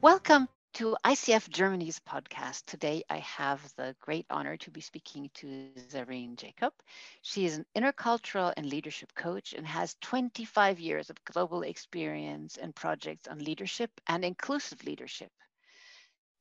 Welcome to ICF Germany's podcast. Today, I have the great honor to be speaking to Zareen Jacob. She is an intercultural and leadership coach and has 25 years of global experience and projects on leadership and inclusive leadership.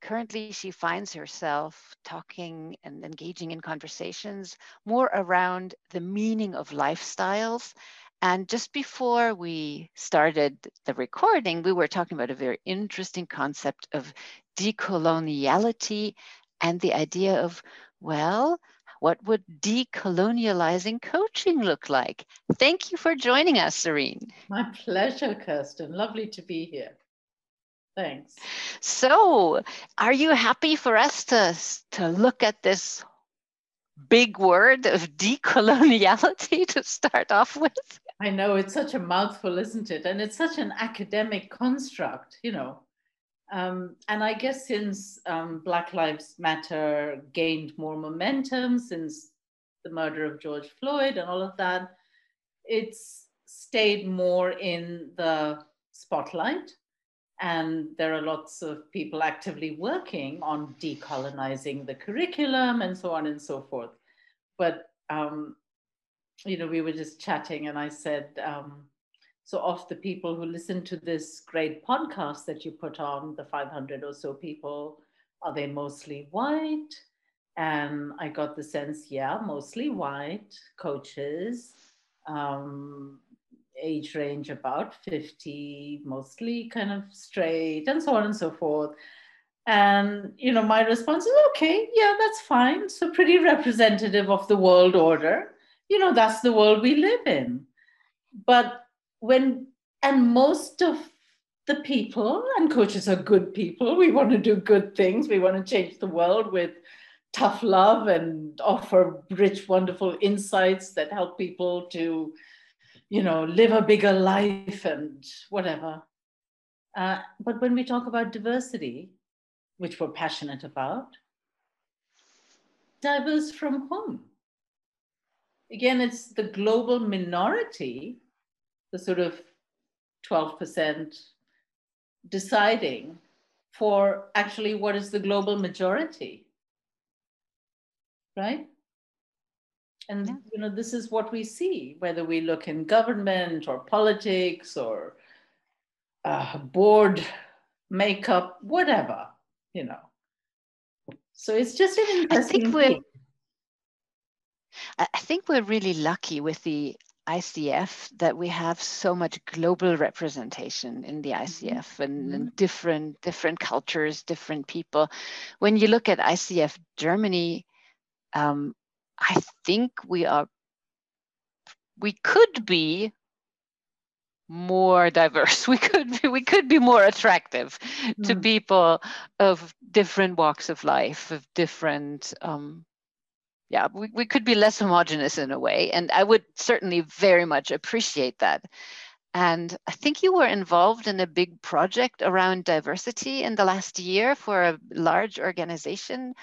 Currently, she finds herself talking and engaging in conversations more around the meaning of lifestyles and just before we started the recording, we were talking about a very interesting concept of decoloniality and the idea of, well, what would decolonializing coaching look like? Thank you for joining us, Serene. My pleasure, Kirsten. Lovely to be here. Thanks. So, are you happy for us to, to look at this big word of decoloniality to start off with? I know it's such a mouthful, isn't it? And it's such an academic construct, you know. Um, and I guess since um, Black Lives Matter gained more momentum since the murder of George Floyd and all of that, it's stayed more in the spotlight. And there are lots of people actively working on decolonizing the curriculum and so on and so forth. But um, you know, we were just chatting, and I said, um, so of the people who listen to this great podcast that you put on, the 500 or so people, are they mostly white? And I got the sense, yeah, mostly white coaches, um, age range about 50, mostly kind of straight, and so on and so forth. And you know, my response is okay, yeah, that's fine. So pretty representative of the world order you know, that's the world we live in. But when, and most of the people, and coaches are good people, we want to do good things, we want to change the world with tough love and offer rich, wonderful insights that help people to, you know, live a bigger life and whatever. Uh, but when we talk about diversity, which we're passionate about, diverse from whom? Again, it's the global minority, the sort of 12% deciding for actually what is the global majority. Right? And yeah. you know, this is what we see, whether we look in government or politics or uh, board makeup, whatever, you know. So it's just an interesting thing. I think we're really lucky with the ICF that we have so much global representation in the ICF mm-hmm. and, and, mm-hmm. different different cultures, different people. When you look at ICF Germany, um, I think we are we could be more diverse. We could be, we could be more attractive mm. to people of different walks of life, of different um, yeah we, we could be less homogenous in a way and i would certainly very much appreciate that. And i think you were involved in a big project around diversity in the last year for a large organization.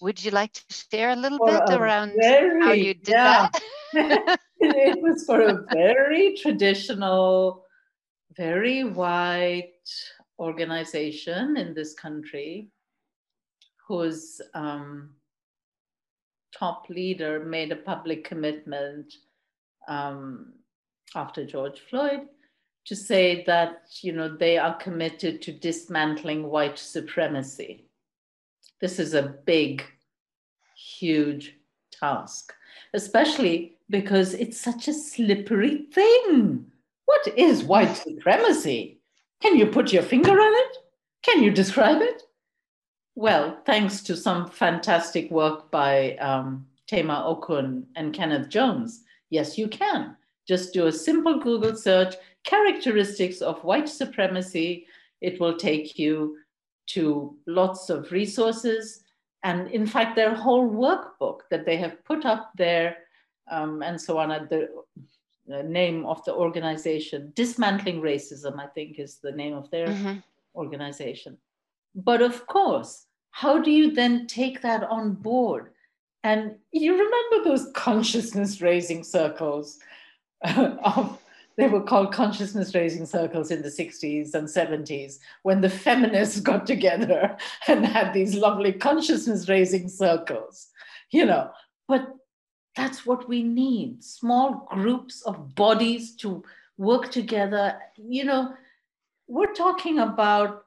Would you like to share a little for bit a around very, how you did yeah. that? It was for a very traditional very white organization in this country whose um, top leader made a public commitment um, after George Floyd to say that you know they are committed to dismantling white supremacy. This is a big, huge task, especially because it's such a slippery thing. What is white supremacy? Can you put your finger on it? Can you describe it? Well, thanks to some fantastic work by um, Tema Okun and Kenneth Jones, yes, you can. Just do a simple Google search, characteristics of white supremacy. It will take you to lots of resources. And in fact, their whole workbook that they have put up there um, and so on at the, name of the organization, Dismantling Racism, I think is the name of their mm-hmm. organization. But of course, how do you then take that on board? And you remember those consciousness raising circles of they were called consciousness raising circles in the 60s and 70s when the feminists got together and had these lovely consciousness raising circles you know but that's what we need small groups of bodies to work together you know we're talking about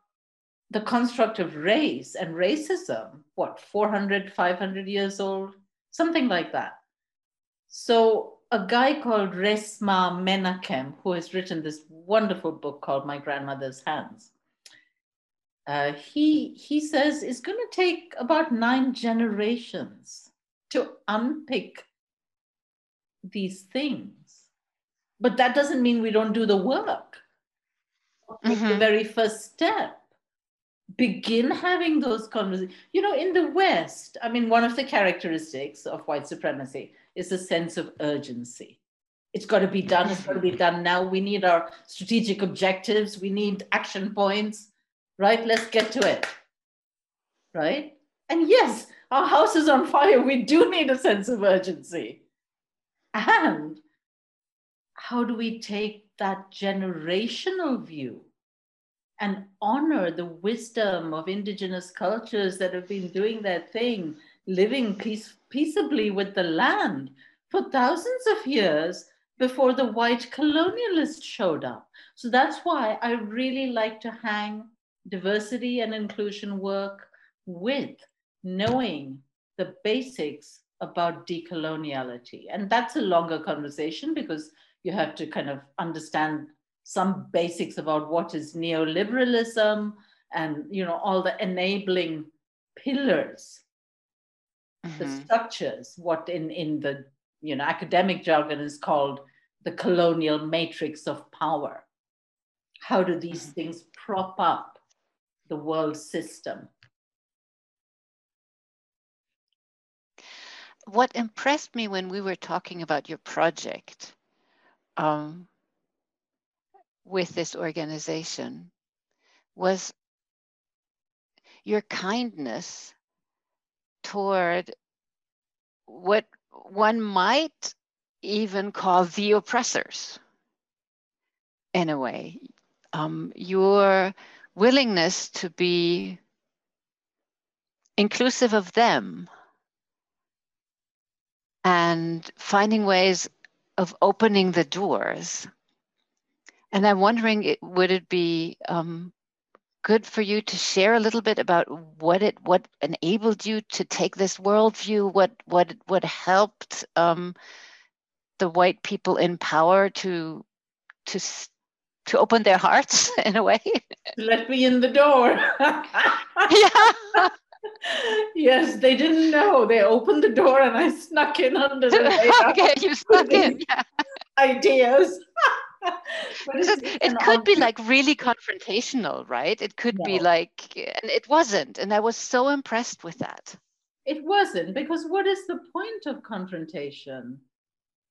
the construct of race and racism what 400 500 years old something like that so a guy called Resmaa Menakem, who has written this wonderful book called My Grandmother's Hands, uh, he, he says it's going to take about nine generations to unpick these things. But that doesn't mean we don't do the work. Mm-hmm. The very first step. Begin having those conversations. You know, in the West, I mean, one of the characteristics of white supremacy is a sense of urgency. It's got to be done. It's got to be done now. We need our strategic objectives. We need action points, right? Let's get to it, right? And yes, our house is on fire. We do need a sense of urgency. And how do we take that generational view and honor the wisdom of indigenous cultures that have been doing their thing, living peace, peaceably with the land for thousands of years before the white colonialists showed up. So that's why I really like to hang diversity and inclusion work with knowing the basics about decoloniality. And that's a longer conversation because you have to kind of understand some basics about what is neoliberalism and you know all the enabling pillars mm-hmm. the structures, what in, in the you know academic jargon is called the colonial matrix of power. How do these mm-hmm. things prop up the world system? What impressed me when we were talking about your project um, with this organization was your kindness toward what one might even call the oppressors in a way. Um, your willingness to be inclusive of them and finding ways of opening the doors. And I'm wondering, would it be um, good for you to share a little bit about what it what enabled you to take this worldview? What what what helped um, the white people in power to to to open their hearts in a way? Let me in the door. Yeah yes they didn't know. They opened the door and i snuck in under the radar okay you snuck in yeah. ideas it could be like really confrontational, right? It could no. be like, and it wasn't. And I was so impressed with that. It wasn't because what is the point of confrontation?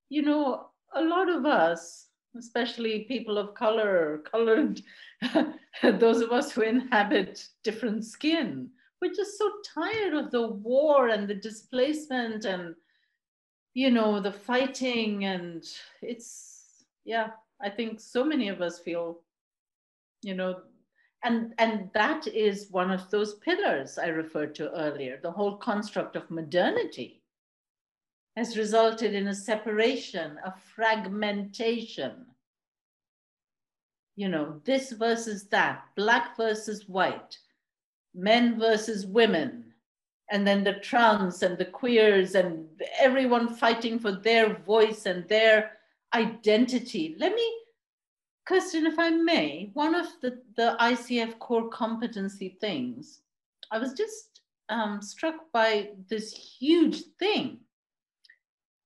You know, a lot of us, especially people of color, colored, those of us who inhabit different skin, we're just so tired of the war and the displacement and, you know, the fighting. And it's, yeah, I think so many of us feel, you know, and and that is one of those pillars I referred to earlier. The whole construct of modernity has resulted in a separation, a fragmentation. You know, this versus that, black versus white, men versus women, and then the trans and the queers and everyone fighting for their voice and their identity. Let me, Kirsten, if I may, one of the, the ICF core competency things, I was just um, struck by this huge thing.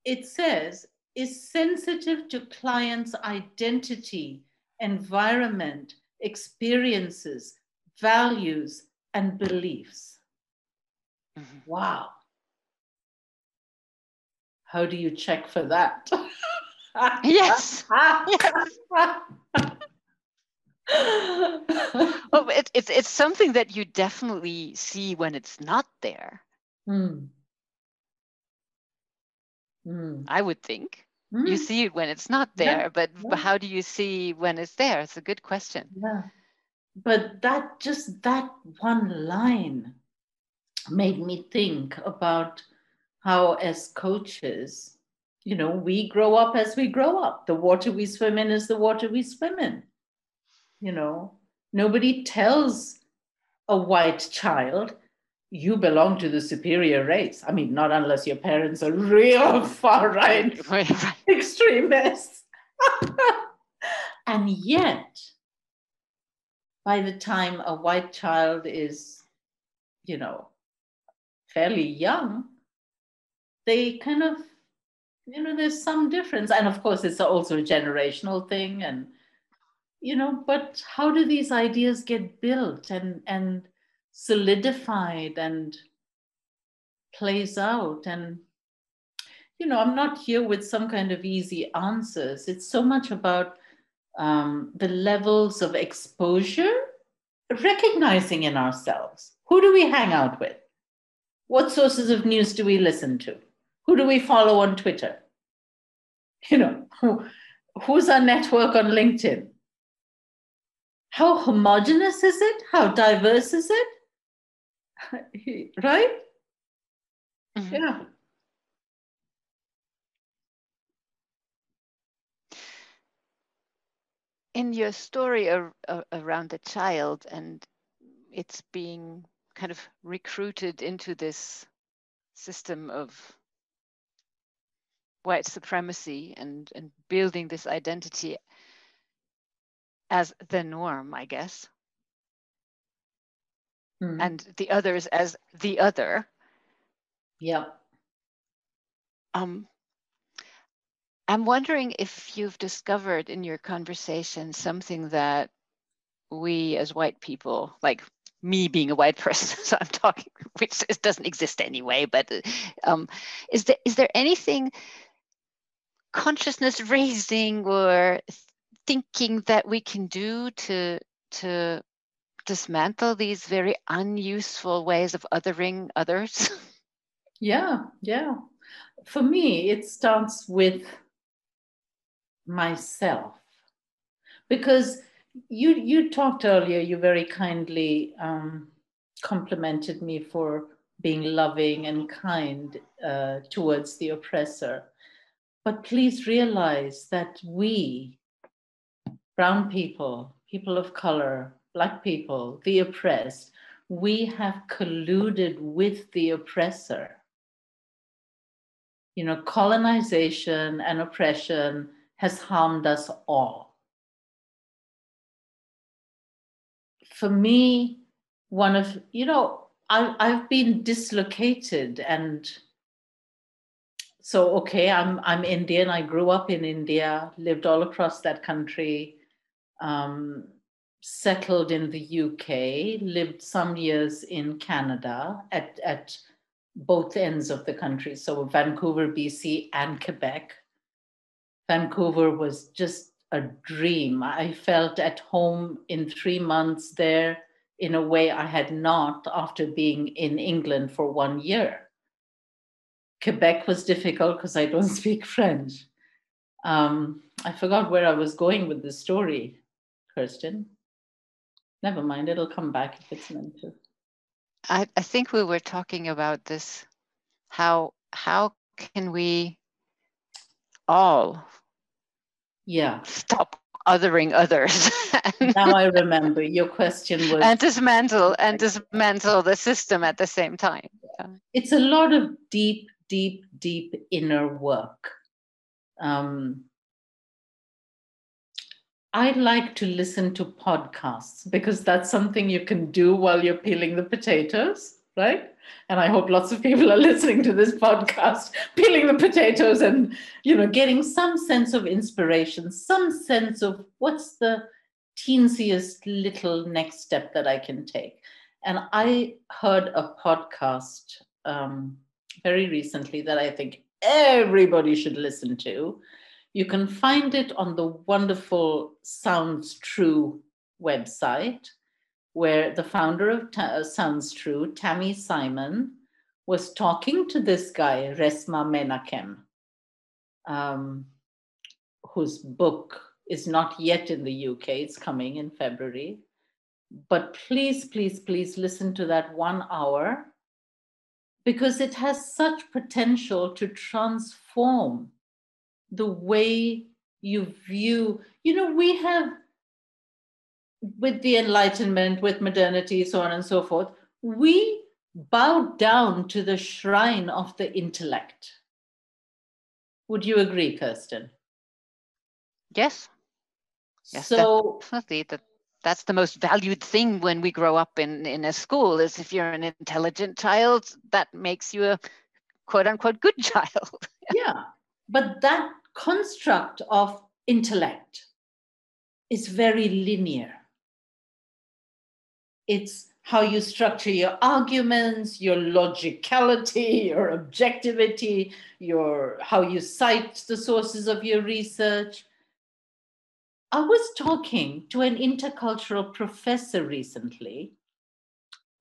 It says, is sensitive to clients' identity, environment, experiences, values, and beliefs. Mm-hmm. Wow. How do you check for that? yes. yes. well, it, it's it's something that you definitely see when it's not there. Mm. Mm. I would think. mm. you see it when it's not there yeah. but yeah. how do you see when it's there it's a good question yeah but that just that one line made me think about how as coaches you know we grow up as we grow up the water we swim in is the water we swim in you know nobody tells a white child you belong to the superior race. I mean, not unless your parents are real far right extremists. and yet, by the time a white child is, you know, fairly young, they kind of, you know, there's some difference. And of course, it's also a generational thing. And, you know, but how do these ideas get built and, and, solidified and plays out and you know i'm not here with some kind of easy answers it's so much about um, the levels of exposure recognizing in ourselves who do we hang out with what sources of news do we listen to who do we follow on twitter you know who, who's our network on linkedin how homogenous is it how diverse is it right? Mm-hmm. Yeah. In your story ar- around the child and it's being kind of recruited into this system of white supremacy and, and building this identity as the norm, I guess mm. and the others as the other. Yeah. Um, I'm wondering if you've discovered in your conversation something that we as white people, like me being a white person, so I'm talking, which doesn't exist anyway, but um, is there is there anything consciousness raising or thinking that we can do to to dismantle these very unuseful ways of othering others? Yeah, yeah. For me, it starts with myself because you you talked earlier you very kindly um, complimented me for being loving and kind uh, towards the oppressor but please realize that we brown people people of color Black people, the oppressed, we have colluded with the oppressor. You know, colonization and oppression has harmed us all. For me, one of, you know, I, I've been dislocated and so okay i'm i'm indian i grew up in india lived all across that country um, settled in the UK, lived some years in Canada at, at both ends of the country, so Vancouver, BC, and Quebec. Vancouver was just a dream. I felt at home in three months there in a way I had not after being in England for one year. Quebec was difficult because I don't speak French. Um, I forgot where I was going with the story, Kirsten never mind, it'll come back if it's meant to. I, I think we were talking about this. How how can we all yeah stop othering others now i remember your question was and dismantle and dismantle the system at the same time yeah. it's a lot of deep deep deep inner work um, I like to listen to podcasts because that's something you can do while you're peeling the potatoes, right? And I hope lots of people are listening to this podcast, peeling the potatoes and, you know, getting some sense of inspiration, some sense of what's the teensiest little next step that I can take. And I heard a podcast um, very recently that I think everybody should listen to you can find it on the wonderful Sounds True website, where the founder of Ta- uh, Sounds True, Tami Simon, was talking to this guy, Resmaa Menakem. Um, whose book is not yet in the UK, it's coming in February. But please, please, please listen to that one hour because it has such potential to transform the way you view. You know, we have, with the Enlightenment, with modernity, so on and so forth, we bow down to the shrine of the intellect. Would you agree, Kirsten? Yes. Yes, so definitely. That that's the most valued thing when we grow up in in a school is if you're an intelligent child, that makes you a quote unquote good child. yeah. But that construct of intellect is very linear. It's how you structure your arguments, your logicality, your objectivity, your how you cite the sources of your research. I was talking to an intercultural professor recently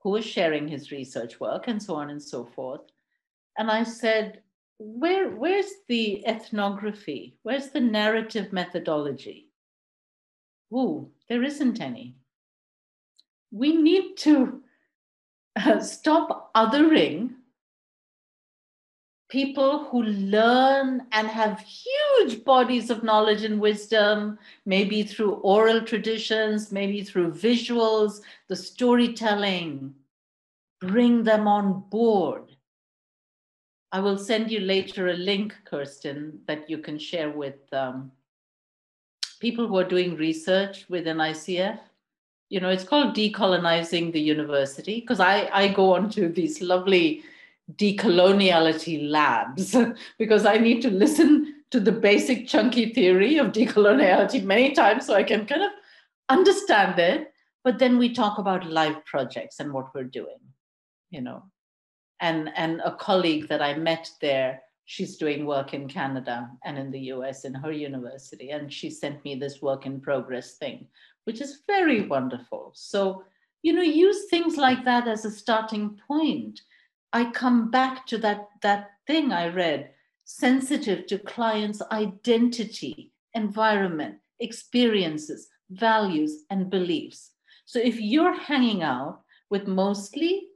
who was sharing his research work and so on and so forth. And I said, Where, Where's the ethnography? Where's the narrative methodology? Ooh, there isn't any we need to uh, stop othering people who learn and have huge bodies of knowledge and wisdom, maybe through oral traditions, maybe through visuals, the storytelling. Bring them on board. I will send you later a link, Kirsten, that you can share with um, people who are doing research within ICF you know it's called decolonizing the university because i i go on to these lovely decoloniality labs because i need to listen to the basic chunky theory of decoloniality many times so i can kind of understand it but then we talk about live projects and what we're doing you know and and a colleague that i met there she's doing work in canada and in the us in her university and she sent me this work in progress thing which is very wonderful. So, you know, use things like that as a starting point. I come back to that, that thing I read sensitive to clients' identity, environment, experiences, values, and beliefs. So if you're hanging out with mostly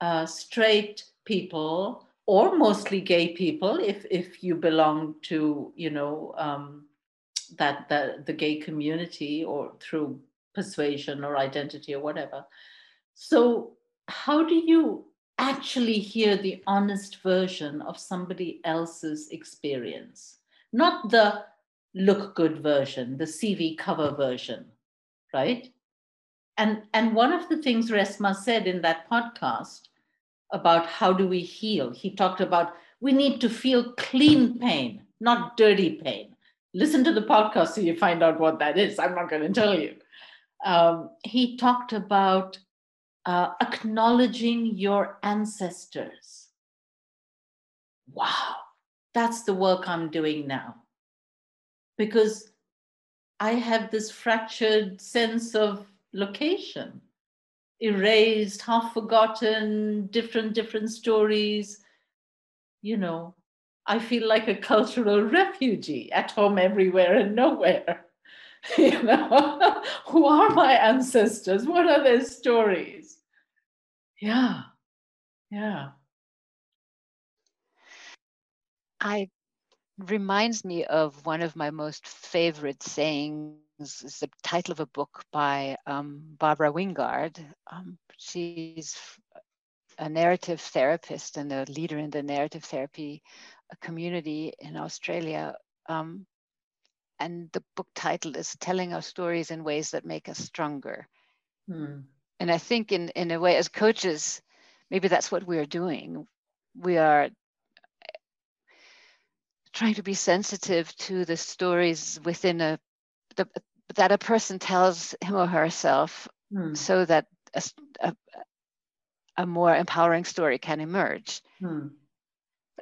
uh, straight people or mostly gay people, if if you belong to you know um, that the, the gay community or through persuasion or identity or whatever. So, how do you actually hear the honest version of somebody else's experience? Not the look good version, the CV cover version, right? And, and one of the things Resmaa said in that podcast about how do we heal, he talked about we need to feel clean pain, not dirty pain listen to the podcast so you find out what that is. I'm not going to tell you. Um, he talked about uh, acknowledging your ancestors. Wow, that's the work I'm doing now. Because I have this fractured sense of location, erased, half forgotten, different, different stories. You know, I feel like a cultural refugee at home, everywhere, and nowhere. you know, who are my ancestors? What are their stories? Yeah, yeah. I reminds me of one of my most favorite sayings. It's the title of a book by um, Barbara Wingard. Um, she's a narrative therapist and a leader in the narrative therapy community in Australia. Um, and the book title is Telling Our Stories in Ways That Make Us Stronger. Hmm. And I think, in, in a way, as coaches, maybe that's what we're doing. We are trying to be sensitive to the stories within a the, that a person tells him or herself hmm. so that a, a, a, more empowering story can emerge. Hmm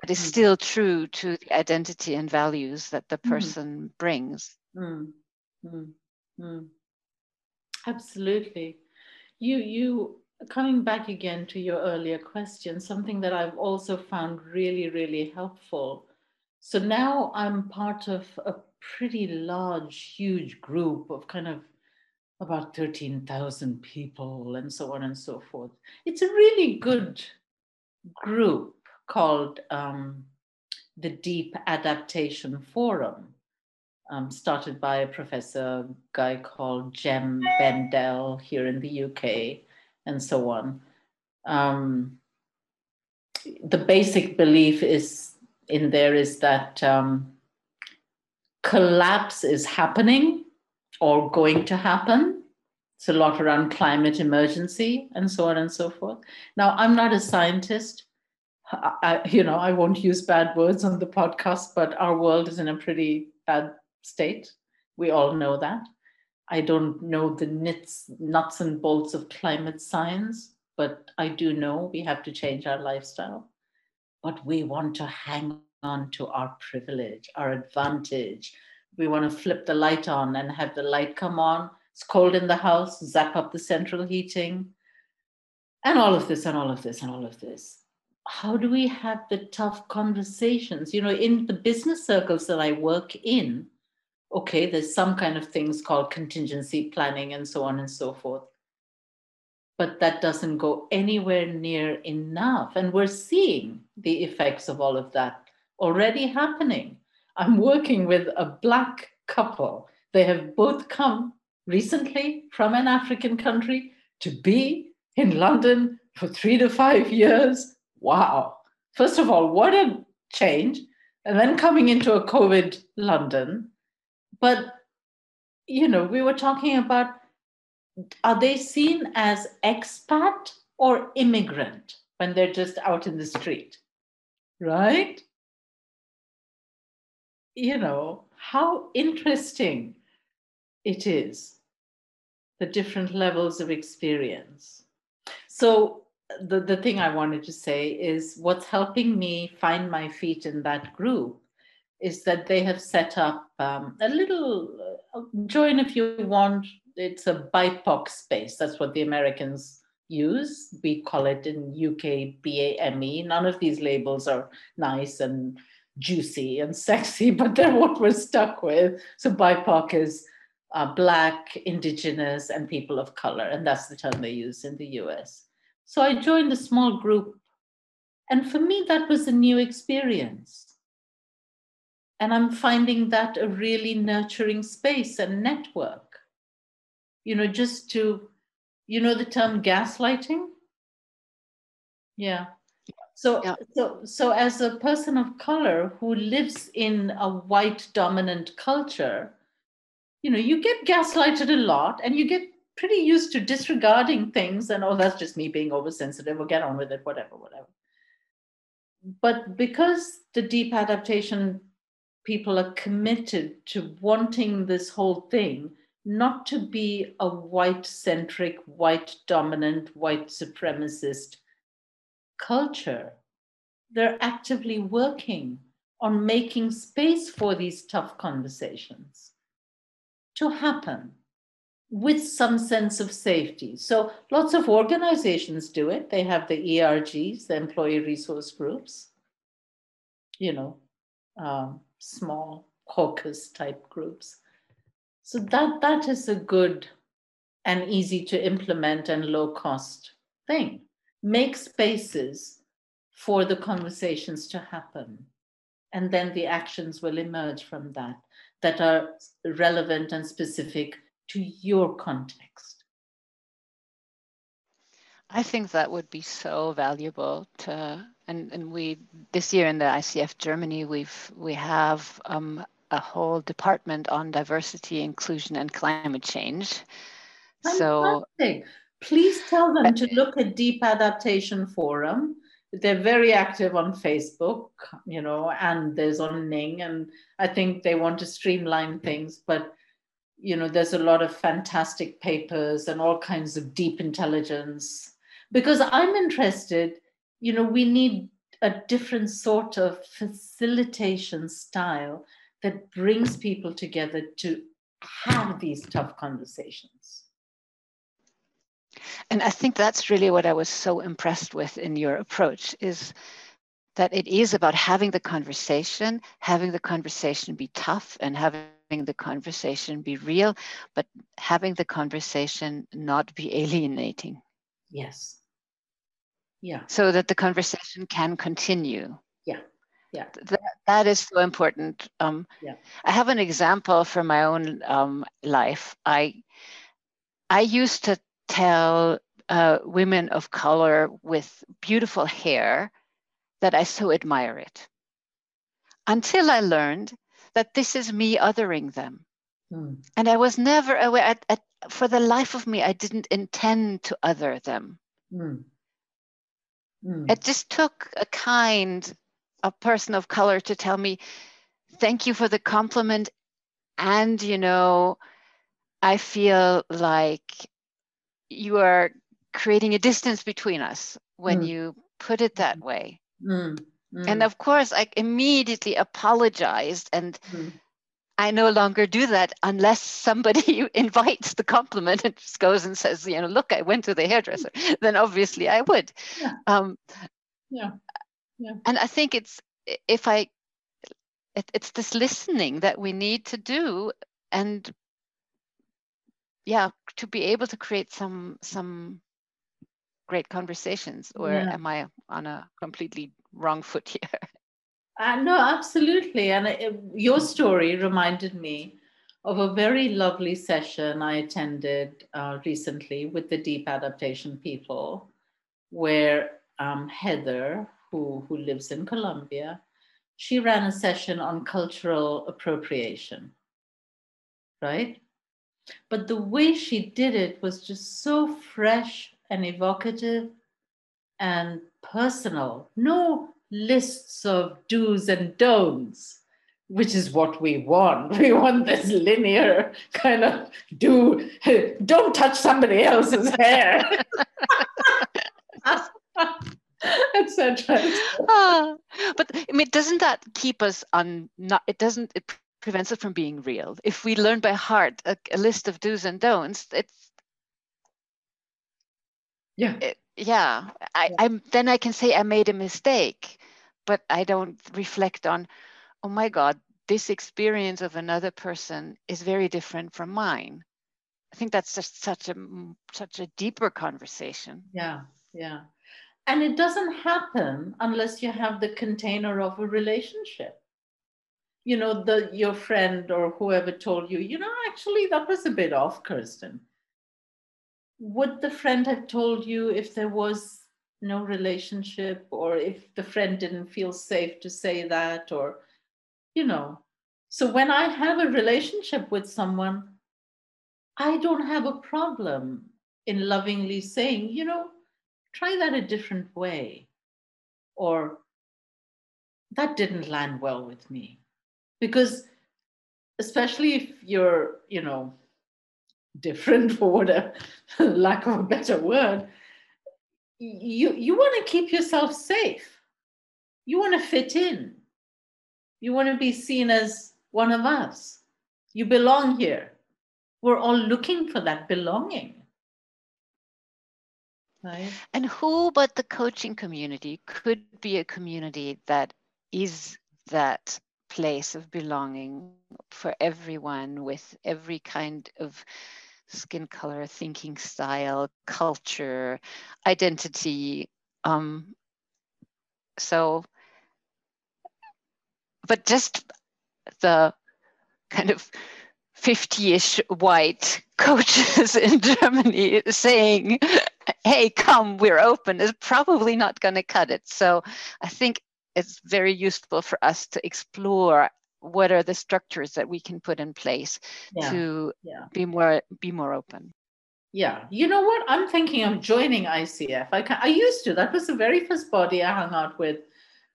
but is mm. still true to the identity and values that the mm. person mm. brings. Mm. Absolutely. You you coming back again to your earlier question, something that I've also found really, really helpful So now I'm part of a pretty large, huge group of kind of about 13,000 people and so on and so forth. It's a really good group called um, the Deep Adaptation Forum, um, started by a professor guy called Jem Bendell here in the UK, and so on. Um, the basic belief is in there is that um, collapse is happening or going to happen. It's a lot around climate emergency and so on and so forth. Now, I'm not a scientist. I, you know, I won't use bad words on the podcast, but our world is in a pretty bad state. We all know that. I don't know the nits, nuts and bolts of climate science, but I do know we have to change our lifestyle. But we want to hang on to our privilege, our advantage. We want to flip the light on and have the light come on. It's cold in the house, zap up the central heating, and all of this, and all of this, and all of this. How do we have the tough conversations? You know, in the business circles that I work in, okay, there's some kind of things called contingency planning and so on and so forth. But that doesn't go anywhere near enough. And we're seeing the effects of all of that already happening. I'm working with a Black couple. They have both come recently from an African country to be in London for three to five years. Wow. First of all, what a change. And then coming into a COVID London but you know we were talking about are they seen as expat or immigrant when they're just out in the street right you know how interesting it is the different levels of experience so the, the thing i wanted to say is what's helping me find my feet in that group is that they have set up um, a little uh, join if you want. It's a BIPOC space. That's what the Americans use. We call it in UK BAME. None of these labels are nice and juicy and sexy, but they're what we're stuck with. So BIPOC is uh, Black, Indigenous, and people of color, and that's the term they use in the US. So I joined a small group, and for me, that was a new experience and I'm finding that a really nurturing space and network. You know, just to, you know, the term gaslighting? Yeah. So, yeah. so, so as a person of color who lives in a white dominant culture, you know, you get gaslighted a lot and you get pretty used to disregarding things and, oh, that's just me being oversensitive, or get on with it, whatever, whatever. But because the deep adaptation people are committed to wanting this whole thing not to be a white centric, white dominant, white supremacist culture. They're actively working on making space for these tough conversations to happen with some sense of safety. So lots of organizations do it. They have the ERGs, the employee resource groups, you know, um, small caucus type groups. So that that is a good and easy to implement and low cost thing. Make spaces for the conversations to happen. And then the actions will emerge from that that are relevant and specific to your context. I think that would be so valuable to and and we this year in the ICF Germany we've we have um, a whole department on diversity, inclusion, and climate change. Fantastic. So please tell them to look at Deep Adaptation Forum. They're very active on Facebook, you know, and there's on Ning, and I think they want to streamline things, but you know, there's a lot of fantastic papers and all kinds of deep intelligence. Because I'm interested you know, we need a different sort of facilitation style that brings people together to have these tough conversations. And I think that's really what I was so impressed with in your approach is that it is about having the conversation, having the conversation be tough and having the conversation be real, but having the conversation not be alienating. Yes. Yeah. So that the conversation can continue. Yeah. Yeah. That, that is so important. Um, yeah. I have an example from my own um, life. I I used to tell uh, women of color with beautiful hair that I so admire it. Until I learned that this is me othering them. Mm. And I was never aware, for the life of me, I didn't intend to other them. Mm. Mm. It just took a kind, a person of color to tell me, thank you for the compliment. And, you know, I feel like you are creating a distance between us when you put it that way. Mm. And of course, I immediately apologized and mm. I no longer do that unless somebody invites the compliment and just goes and says, you know, look, I went to the hairdresser. then obviously I would. Yeah. Um, yeah. yeah. And I think it's if I, it, it's this listening that we need to do, and yeah, to be able to create some some great conversations. Or yeah. am I on a completely wrong foot here. Uh, no, absolutely. And it, your story reminded me of a very lovely session I attended uh, recently with the deep adaptation people, where um, Heather, who, who lives in Colombia, she ran a session on cultural appropriation, right? But the way she did it was just so fresh and evocative and personal, no lists of do's and don'ts, which is what we want. We want this linear kind of do, don't touch somebody else's hair. etc. Uh, but I mean, doesn't that keep us on? Not it doesn't. It prevents it from being real. If we learn by heart a, a list of do's and don'ts, it's yeah. It, yeah I, i'm then i can say i made a mistake but i don't reflect on oh my god this experience of another person is very different from mine. I think that's just such a such a deeper conversation. Yeah yeah. And it doesn't happen unless you have the container of a relationship. You know the your friend or whoever told you you know actually that was a bit off kirsten would the friend have told you if there was no relationship or if the friend didn't feel safe to say that or you know? So when i have a relationship with someone i don't have a problem in lovingly saying you know try that a different way or that didn't land well with me. Because especially if you're you know different for whatever uh, lack of a better word. You you want to keep yourself safe. You want to fit in. You want to be seen as one of us. You belong here. We're all looking for that belonging. Right. And who but the coaching community could be a community that is that place of belonging for everyone with every kind of skin color, thinking style, culture, identity. Um, so, but just the kind of 50 ish white coaches in Germany saying, hey, come, we're open, is probably not going to cut it. So I think it's very useful for us to explore what are the structures that we can put in place yeah. to yeah. be more be more open. Yeah. You know what? I'm thinking of joining icf i, can, I used to. That was the very first body i hung out with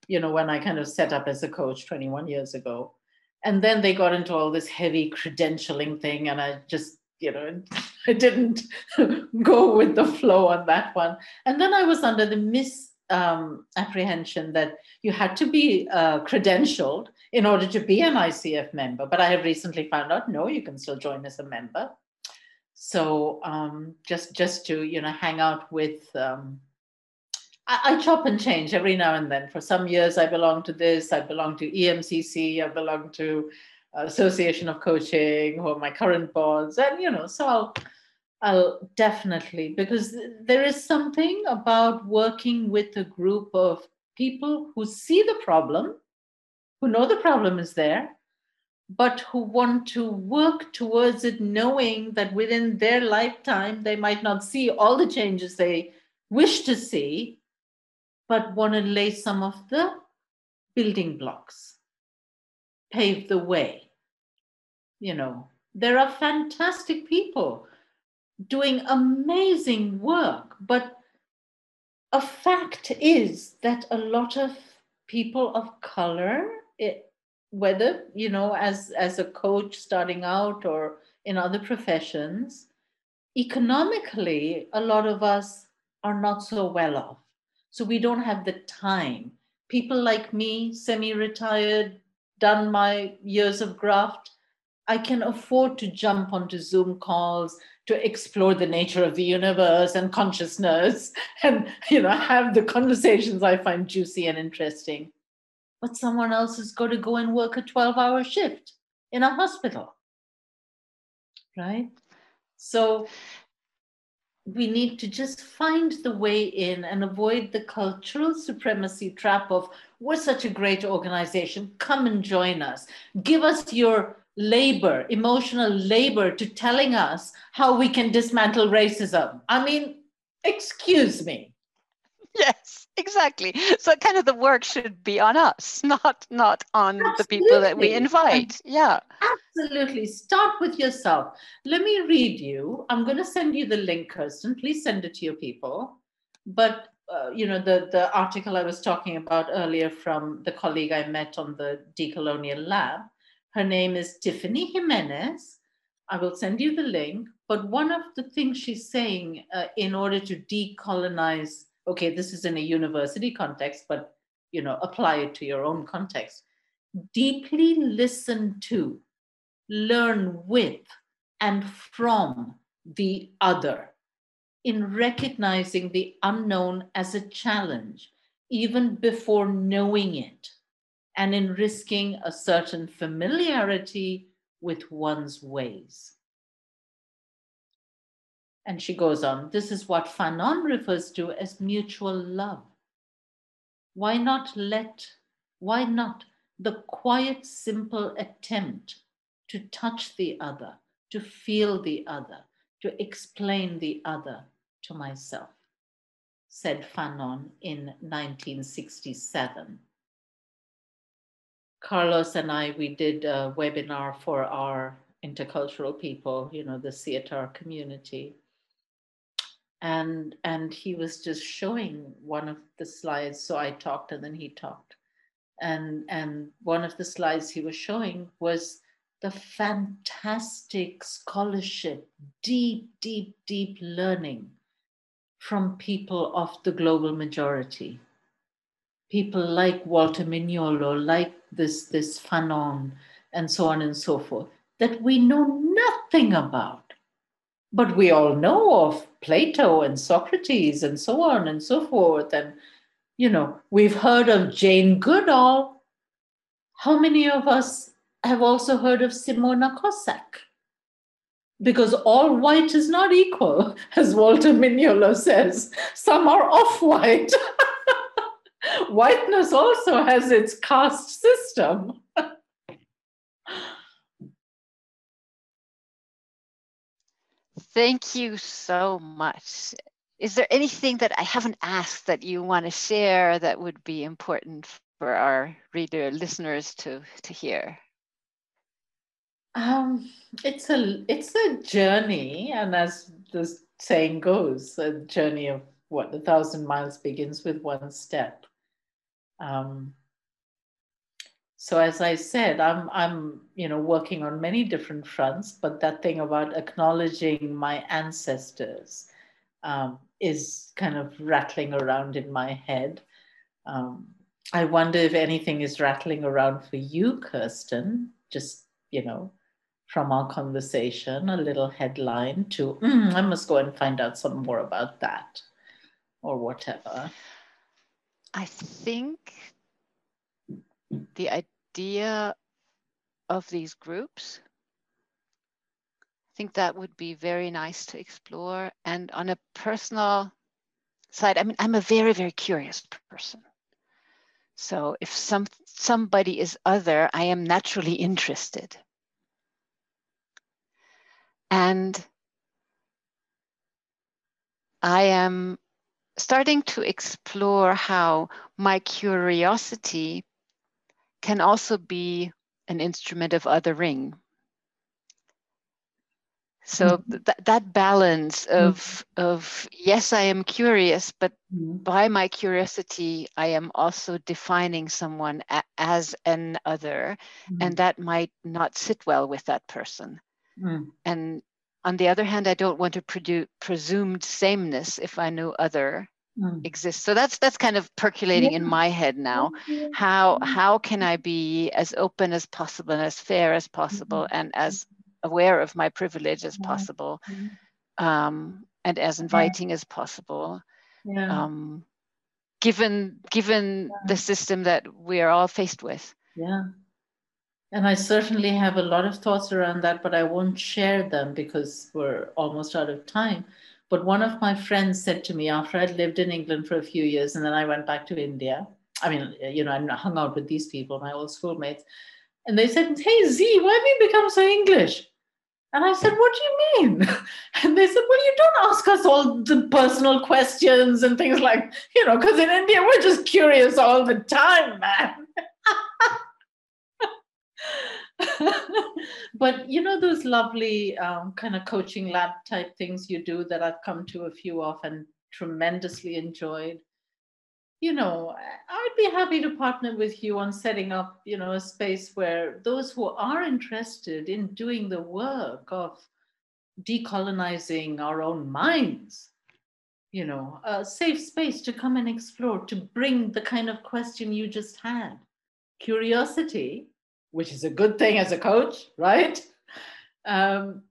you know when i kind of set up as a coach 21 years ago. And then they got into all this heavy credentialing thing and i just you know i didn't go with the flow on that one. And then i was under the mis um, apprehension that you had to be uh, credentialed in order to be an ICF member. But I have recently found out no, you can still join as a member. So um, just just to you know hang out with um, I, chop and change every now and then. For some years, I belong to this, I belong to EMCC, I belong to Association of Coaching or my current boards. And, you know, so I'll, I'll definitely, because there is something about working with a group of people who see the problem, who know the problem is there, but who want to work towards it, knowing that within their lifetime, they might not see all the changes they wish to see, but want to lay some of the building blocks, pave the way. You know, there are fantastic people doing amazing work, but a fact is that a lot of people of color, it, whether you know as as a coach starting out or in other professions, economically, a lot of us are not so well off. So we don't have the time. People like me, semi retired, done my years of graft, I can afford to jump onto Zoom calls to explore the nature of the universe and consciousness and you know have the conversations I find juicy and interesting. But someone else has got to go and work a 12 hour shift in a hospital. Right? So we need to just find the way in and avoid the cultural supremacy trap of we're such a great organization come and join us give us your labor emotional labor to telling us how we can dismantle racism i mean excuse me yes exactly so kind of the work should be on us not not on Absolutely. the people that we invite yeah Absolutely. Start with yourself. Let me read you. I'm going to send you the link, Kirsten. Please send it to your people. But uh, you know the the article I was talking about earlier from the colleague I met on the Decolonial Lab. Her name is Tiffany Jimenez. I will send you the link. But one of the things she's saying uh, in order to decolonize, okay, this is in a university context, but you know, apply it to your own context. Deeply listen to learn with and from the other in recognizing the unknown as a challenge, even before knowing it, and in risking a certain familiarity with one's ways. And she goes on, this is what Fanon refers to as mutual love. Why not let, why not the quiet, simple attempt to touch the other, to feel the other, to explain the other to myself, said Fanon in 1967. Carlos and I, we did a webinar for our intercultural people, you know, the SIETAR community. And, and he was just showing one of the slides. So I talked and then he talked. And, and one of the slides he was showing was the fantastic scholarship, deep, deep, deep learning from people of the global majority. People like Walter Mignolo, like this, this Fanon, and so on and so forth, that we know nothing about. But we all know of Plato and Socrates and so on and so forth. And, you know, we've heard of Jane Goodall. How many of us have also heard of Simona Kossak. Because all white is not equal, as Walter Mignolo says. Some are off white. Whiteness also has its caste system. Thank you so much. Is there anything that I haven't asked that you want to share that would be important for our reader listeners to, to hear? Um, it's a it's a journey, and as the saying goes, a journey of what a thousand miles begins with one step. Um, so as I said, I'm I'm you know working on many different fronts, but that thing about acknowledging my ancestors um, is kind of rattling around in my head. Um, I wonder if anything is rattling around for you, Kirsten. Just you know, from our conversation, a little headline to, mm, I must go and find out some more about that or whatever. I think the idea of these groups, I think that would be very nice to explore. And on a personal side, I mean, I'm a very, very curious person. So if some somebody is other, I am naturally interested. And I am starting to explore how my curiosity can also be an instrument of othering. So mm-hmm. th- that balance of mm-hmm. of yes, I am curious, but mm-hmm. by my curiosity, I am also defining someone a- as an other, and mm-hmm. that might not sit well with that person. Mm. And on the other hand, I don't want to produce presumed sameness if I know other mm. exists. So that's that's kind of percolating yeah. in my head now. How how can I be as open as possible and as fair as possible mm-hmm. and as aware of my privilege as possible, mm-hmm. um, and as inviting yeah. as possible. Yeah. Um, given given the system that we are all faced with. Yeah. And I certainly have a lot of thoughts around that, but I won't share them because we're almost out of time. But one of my friends said to me after I'd lived in England for a few years and then I went back to India. I mean, you know, I hung out with these people, my old schoolmates, and they said, Hey, Z, why have you become so English? And I said, What do you mean? And they said, Well, you don't ask us all the personal questions and things like, you know, because in India, we're just curious all the time, man. but you know those lovely um, kind of coaching lab type things you do that I've come to a few of and tremendously enjoyed. You know, I'd be happy to partner with you on setting up, you know, a space where those who are interested in doing the work of decolonizing our own minds, you know, a safe space to come and explore, to bring the kind of question you just had curiosity which is a good thing as a coach, right? Um,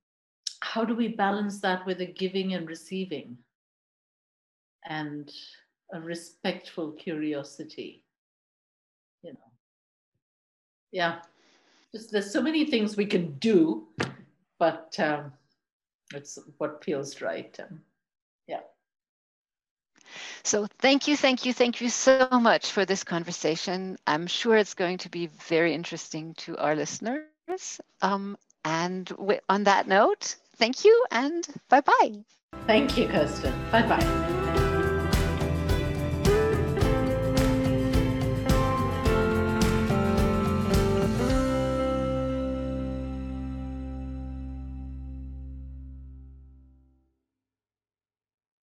how do we balance that with a giving and receiving and a respectful curiosity? You know, yeah, just there's so many things we can do, but um, it's what feels right. Um. So thank you, thank you, thank you so much for this conversation. I'm sure it's going to be very interesting to our listeners. Um, and on that note, thank you and bye bye. Thank you, Kirsten. Bye bye.